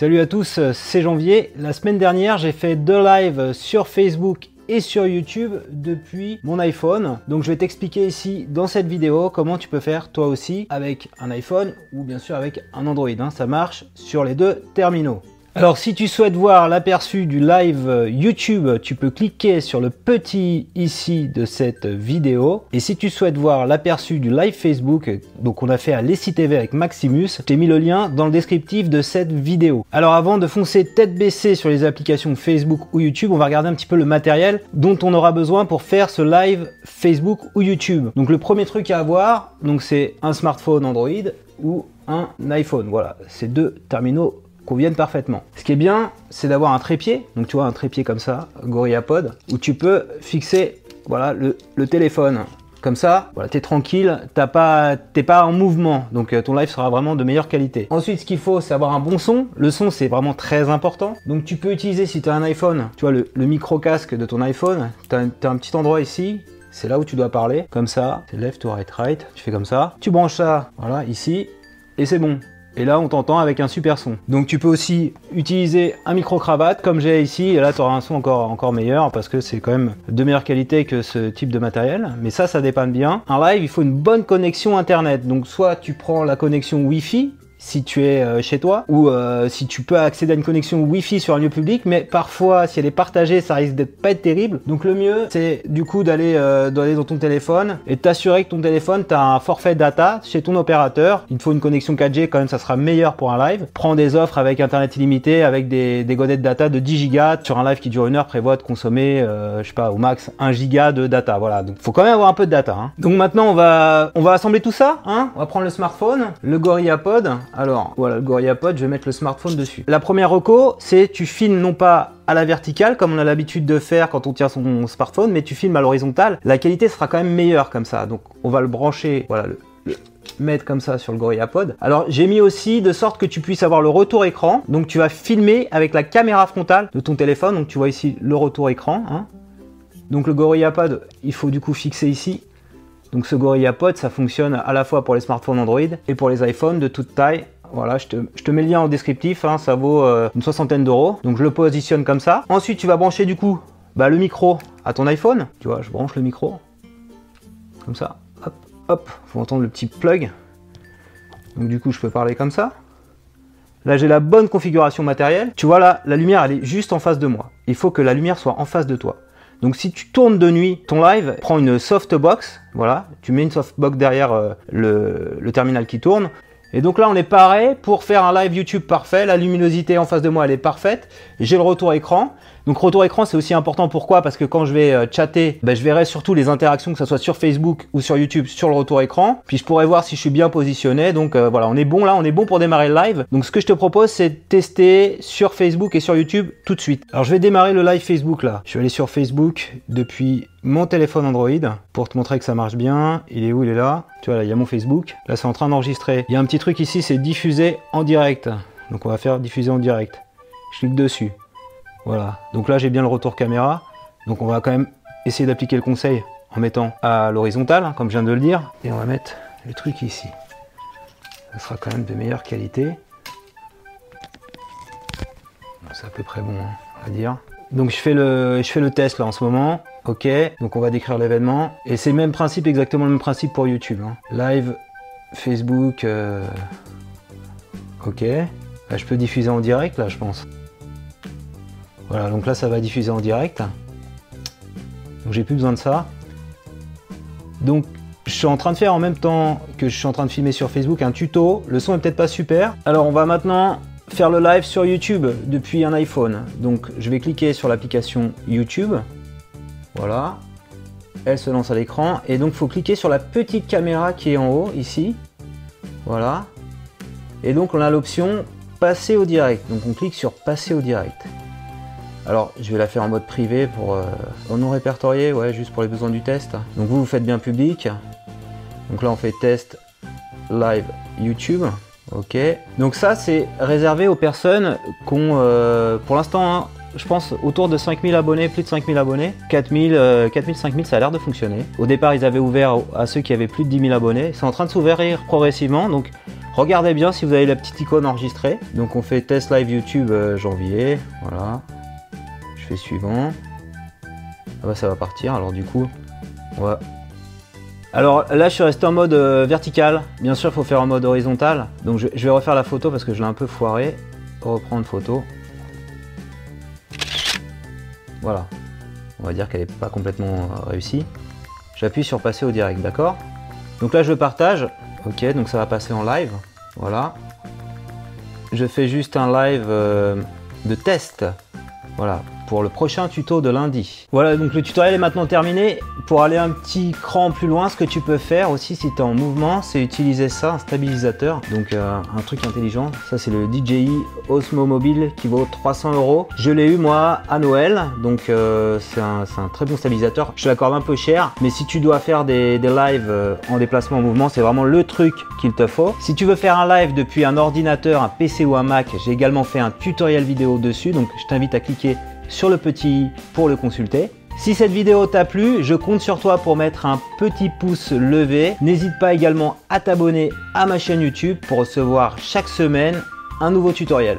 Salut à tous, c'est Janvier. La semaine dernière, j'ai fait deux lives sur Facebook et sur YouTube depuis mon iPhone. Donc je vais t'expliquer ici dans cette vidéo comment tu peux faire toi aussi avec un iPhone ou bien sûr avec un Android. Hein. Ça marche sur les deux terminaux. Alors si tu souhaites voir l'aperçu du live euh, YouTube, tu peux cliquer sur le petit ici de cette vidéo. Et si tu souhaites voir l'aperçu du live Facebook, donc on a fait à Lessie TV avec Maximus, je t'ai mis le lien dans le descriptif de cette vidéo. Alors avant de foncer tête baissée sur les applications Facebook ou YouTube, on va regarder un petit peu le matériel dont on aura besoin pour faire ce live Facebook ou YouTube. Donc le premier truc à avoir, c'est un smartphone Android ou un iPhone. Voilà, ces deux terminaux conviennent parfaitement. Ce qui est bien, c'est d'avoir un trépied, donc tu vois un trépied comme ça, GorillaPod, où tu peux fixer voilà, le, téléphone. Comme ça, voilà, es tranquille, t'as pas, t'es pas en mouvement, donc euh, ton live sera vraiment de meilleure qualité. Ensuite, ce qu'il faut, c'est avoir un bon son. Le son, c'est vraiment très important. Donc tu peux utiliser, si tu as un iPhone, tu vois le, micro casque de ton iPhone, tu as, un petit endroit ici, c'est là où tu dois parler, comme ça, c'est left to right, right, tu fais comme ça. Tu branches ça, voilà, ici, et c'est bon. Et là, on t'entend avec un super son. Donc tu peux aussi utiliser un micro-cravate comme j'ai ici. Et là, tu auras un son encore, encore meilleur parce que c'est quand même de meilleure qualité que ce type de matériel. Mais ça, ça dépanne bien. Un live, il faut une bonne connexion Internet. Donc soit tu prends la connexion Wi-Fi si tu es euh, chez toi ou euh, si tu peux accéder à une connexion Wi-Fi sur un lieu public, mais parfois si elle est partagée, ça risque d'être pas être terrible. Donc le mieux, c'est du coup d'aller euh, d'aller dans ton téléphone et t'assurer que ton téléphone, tu as un forfait data chez ton opérateur. Il te faut une connexion 4G quand même, ça sera meilleur pour un live. Prends des offres avec internet illimité, avec des, des godettes data de 10 gigas sur un live qui dure une heure, prévoit de consommer, je sais pas, au max 1 giga de data. Voilà, donc faut quand même avoir un peu de data. Hein. Donc maintenant on va on va assembler tout ça. Hein on va prendre le smartphone, le GorillaPod alors, voilà, le GorillaPod, je vais mettre le smartphone dessus. La première reco, c'est tu filmes non pas à la verticale, comme on a l'habitude de faire quand on tient son smartphone, mais tu filmes à l'horizontale. La qualité sera quand même meilleure comme ça. Donc, on va le brancher, voilà, le, mettre comme ça sur le GorillaPod. Alors j'ai mis aussi de sorte que tu puisses avoir le retour écran. Donc tu vas filmer avec la caméra frontale de ton téléphone. Donc tu vois ici le retour écran. Hein. Donc le GorillaPod, il faut du coup fixer ici donc ce GorillaPod, ça fonctionne à la fois pour les smartphones Android et pour les iPhones de toute taille. Voilà, je te, mets le lien en descriptif, hein, ça vaut euh, une soixantaine d'euros. Donc je le positionne comme ça. Ensuite, tu vas brancher du coup bah, le micro à ton iPhone. Tu vois, je branche le micro. Comme ça. Hop, hop. Faut entendre le petit plug. Donc du coup, je peux parler comme ça. Là, j'ai la bonne configuration matérielle. Tu vois là, la lumière, elle est juste en face de moi. Il faut que la lumière soit en face de toi. Donc si tu tournes de nuit ton live, prends une softbox, voilà, tu mets une softbox derrière euh, le, terminal qui tourne. Et donc là on est pareil pour faire un live YouTube parfait, la luminosité en face de moi elle est parfaite, j'ai le retour écran, donc retour écran, c'est aussi important. Pourquoi? Parce que quand je vais euh, chatter, ben, je verrai surtout les interactions, que ce soit sur Facebook ou sur YouTube, sur le retour écran. Puis je pourrais voir si je suis bien positionné. Donc euh, voilà, on est bon là, on est bon pour démarrer le live. Donc ce que je te propose, c'est de tester sur Facebook et sur YouTube tout de suite. Alors je vais démarrer le live Facebook là. Je vais aller sur Facebook depuis mon téléphone Android pour te montrer que ça marche bien. Il est où? Il est là. Tu vois là, il y a mon Facebook. Là, c'est en train d'enregistrer. Il y a un petit truc ici, c'est diffuser en direct. Donc on va faire diffuser en direct. Je clique dessus. Voilà, donc là j'ai bien le retour caméra. Donc on va quand même essayer d'appliquer le conseil en mettant à l'horizontale, hein, comme je viens de le dire. Et on va mettre le truc ici. Ça sera quand même de meilleure qualité. C'est à peu près bon hein, à dire. Donc je fais, le, test là en ce moment. Ok, donc on va décrire l'événement. Et c'est le même principe, exactement le même principe pour YouTube. Hein. Live, Facebook. Euh, ok. Je peux diffuser en direct là je pense. Voilà, donc là ça va diffuser en direct. Donc j'ai plus besoin de ça. Donc je suis en train de faire en même temps que je suis en train de filmer sur Facebook un tuto. Le son est peut-être pas super. Alors on va maintenant faire le live sur YouTube depuis un iPhone. Donc je vais cliquer sur l'application YouTube. Voilà. Elle se lance à l'écran. Et donc il faut cliquer sur la petite caméra qui est en haut ici. Voilà. Et donc on a l'option passer au direct. Donc on clique sur passer au direct. Alors, je vais la faire en mode privé pour euh, non répertorié, ouais, juste pour les besoins du test. Donc vous, vous faites bien public. Donc là, on fait test live YouTube. Ok. Donc ça, c'est réservé aux personnes qui ont, euh, pour l'instant, hein, je pense autour de 5000 abonnés, plus de 5000 abonnés. 4000, 4000, 5000, ça a l'air de fonctionner. Au départ, ils avaient ouvert à ceux qui avaient plus de 10 000 abonnés. C'est en train de s'ouvrir progressivement. Donc Regardez bien si vous avez la petite icône enregistrée. Donc on fait test live YouTube euh, janvier. Voilà. Je fais suivant. Ah bah ça va partir. Alors du coup, on va... Alors là je suis resté en mode euh, vertical. Bien sûr il faut faire en mode horizontal. Donc je, vais refaire la photo parce que je l'ai un peu foiré. Reprendre photo. Voilà. On va dire qu'elle n'est pas complètement euh, réussie. J'appuie sur passer au direct, d'accord? Donc là je partage. Ok, donc ça va passer en live. Voilà. Je fais juste un live euh, de test. Voilà, pour le prochain tuto de lundi. Voilà, donc le tutoriel est maintenant terminé. Pour aller un petit cran plus loin, ce que tu peux faire aussi si tu es en mouvement, c'est utiliser ça, un stabilisateur. Donc euh, un truc intelligent. Ça c'est le DJI Osmo Mobile qui vaut 300 euros. Je l'ai eu moi à Noël, donc euh, c'est un, très bon stabilisateur. Je l'accorde un peu cher, mais si tu dois faire des, des lives euh, en déplacement en mouvement, c'est vraiment le truc qu'il te faut. Si tu veux faire un live depuis un ordinateur, un PC ou un Mac, j'ai également fait un tutoriel vidéo dessus, donc je t'invite à cliquer sur le petit pour le consulter. Si cette vidéo t'a plu, je compte sur toi pour mettre un petit pouce levé. N'hésite pas également à t'abonner à ma chaîne YouTube pour recevoir chaque semaine un nouveau tutoriel.